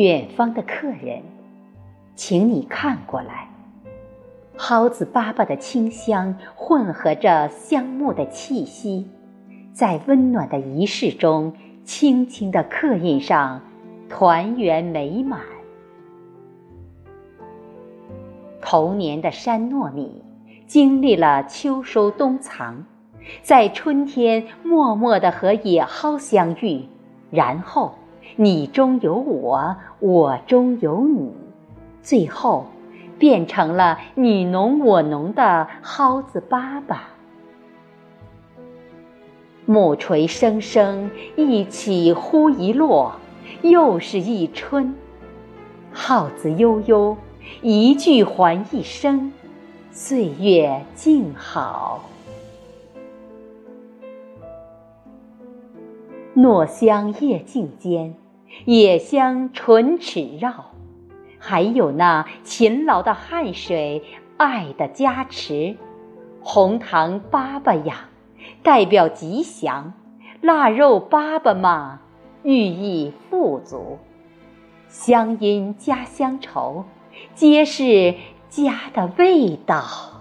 远方的客人，请你看过来。蒿子粑粑的清香混合着香木的气息，在温暖的仪式中，轻轻地刻印上团圆美满。童年的山糯米，经历了秋收冬藏，在春天默默地和野蒿相遇，然后你中有我，我中有你，最后变成了你侬我侬的蒿子粑粑。木锤声声，一起忽一落，又是一春。号子悠悠。一句还一生，岁月静好。糯香夜静间，野香唇齿绕，还有那勤劳的汗水，爱的加持。红糖粑粑呀，代表吉祥；腊肉粑粑嘛，寓意富足。乡音家乡愁。皆是家的味道。